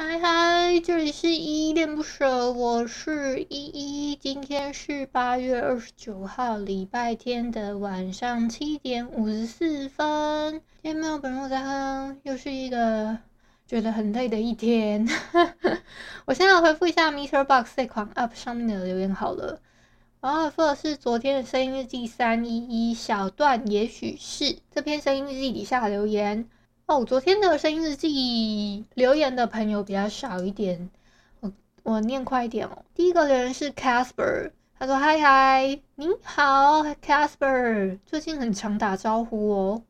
嗨嗨，这里是依依恋不舍，我是依依。今天是八月二十九号，礼拜天的晚上七点五十四分。今天没有本人在哼，又是一个觉得很累的一天。我先来回复一下 MixerBox 这款 App 上面的留言好了。然后回复的是昨天的声音日记三一一小段，也许是这篇声音日记底下留言。哦，昨天的声音日记留言的朋友比较少一点，我我念快一点哦。第一个留言是 Casper，他说：“嗨嗨，你好，Casper，最近很常打招呼哦。”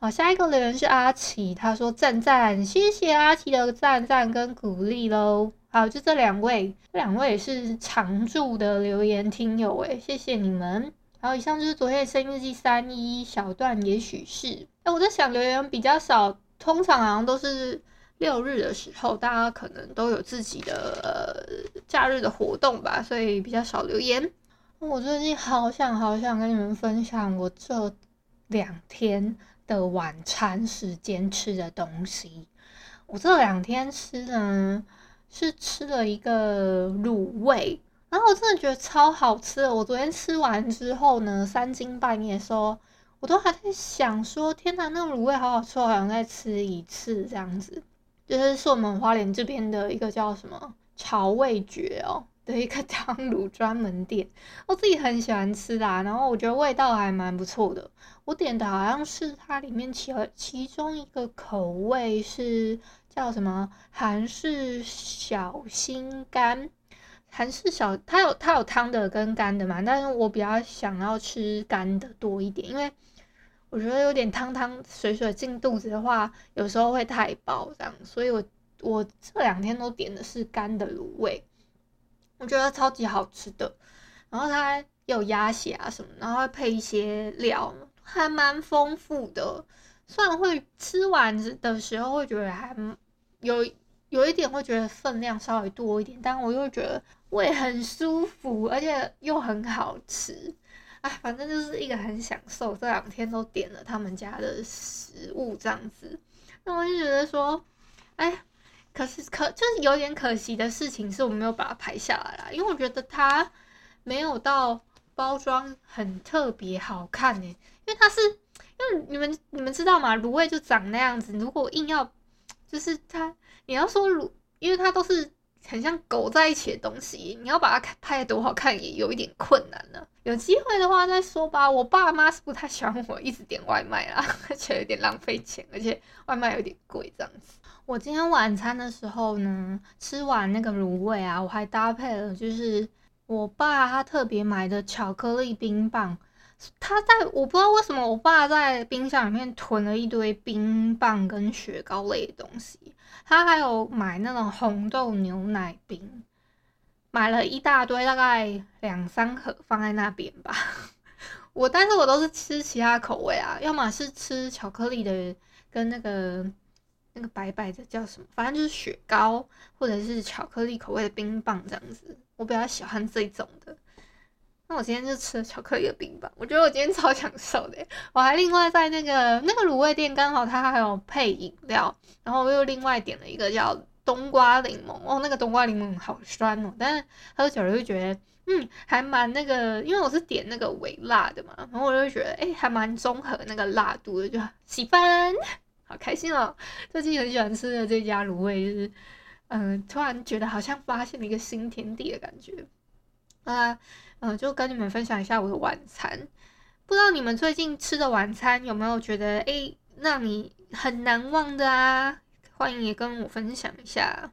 好，下一个留言是阿奇，他说：“赞赞，谢谢阿奇的赞赞跟鼓励喽。”好，就这两位，这两位也是常驻的留言听友诶，谢谢你们。好以上就是昨天的声音日记三一小段，也许是。哎，我在想留言比较少，通常好像都是六日的时候，大家可能都有自己的假日的活动吧，所以比较少留言。我最近好想好想跟你们分享我这两天的晚餐时间吃的东西。我这两天吃呢是吃了一个卤味，然后我真的觉得超好吃。我昨天吃完之后呢，三更半夜说。我都还在想说，天哪，那个卤味好好吃，我好想再吃一次这样子。就是是我们花莲这边的一个叫什么潮味觉哦的一个 汤卤专门店，我自己很喜欢吃啦。然后我觉得味道还蛮不错的。我点的好像是它里面其其中一个口味是叫什么韩式小心肝，韩式小它有它有汤的跟干的嘛，但是我比较想要吃干的多一点，因为。我觉得有点汤汤水水进肚子的话，有时候会太饱这样，所以我我这两天都点的是干的卤味，我觉得超级好吃的。然后它有鸭血啊什么，然后配一些料，还蛮丰富的。虽然会吃完的时候会觉得还有有一点会觉得分量稍微多一点，但我又觉得胃很舒服，而且又很好吃。哎，反正就是一个很享受，这两天都点了他们家的食物这样子，那我就觉得说，哎，可是可就是有点可惜的事情是我没有把它拍下来啦，因为我觉得它没有到包装很特别好看诶，因为它是因为你们你们知道吗？卤味就长那样子，如果硬要就是它，你要说卤，因为它都是。很像狗在一起的东西，你要把它拍得多好看也有一点困难呢。有机会的话再说吧。我爸妈是不太喜欢我一直点外卖啦，而且有点浪费钱，而且外卖有点贵这样子。我今天晚餐的时候呢，吃完那个卤味啊，我还搭配了就是我爸他特别买的巧克力冰棒。他在我不知道为什么，我爸在冰箱里面囤了一堆冰棒跟雪糕类的东西。他还有买那种红豆牛奶冰，买了一大堆，大概两三盒放在那边吧。我但是我都是吃其他口味啊，要么是吃巧克力的，跟那个那个白白的叫什么，反正就是雪糕或者是巧克力口味的冰棒这样子。我比较喜欢这种的。那我今天就吃了巧克力的冰棒，我觉得我今天超享受的。我还另外在那个那个卤味店，刚好它还有配饮料，然后我又另外点了一个叫冬瓜柠檬哦，那个冬瓜柠檬好酸哦，但是喝久了就觉得嗯还蛮那个，因为我是点那个微辣的嘛，然后我就觉得哎还蛮综合那个辣度的，就喜欢，好开心哦。最近很喜欢吃的这家卤味，就是嗯、突然觉得好像发现了一个新天地的感觉啊。嗯、就跟你们分享一下我的晚餐。不知道你们最近吃的晚餐有没有觉得诶，让你很难忘的啊？欢迎也跟我分享一下。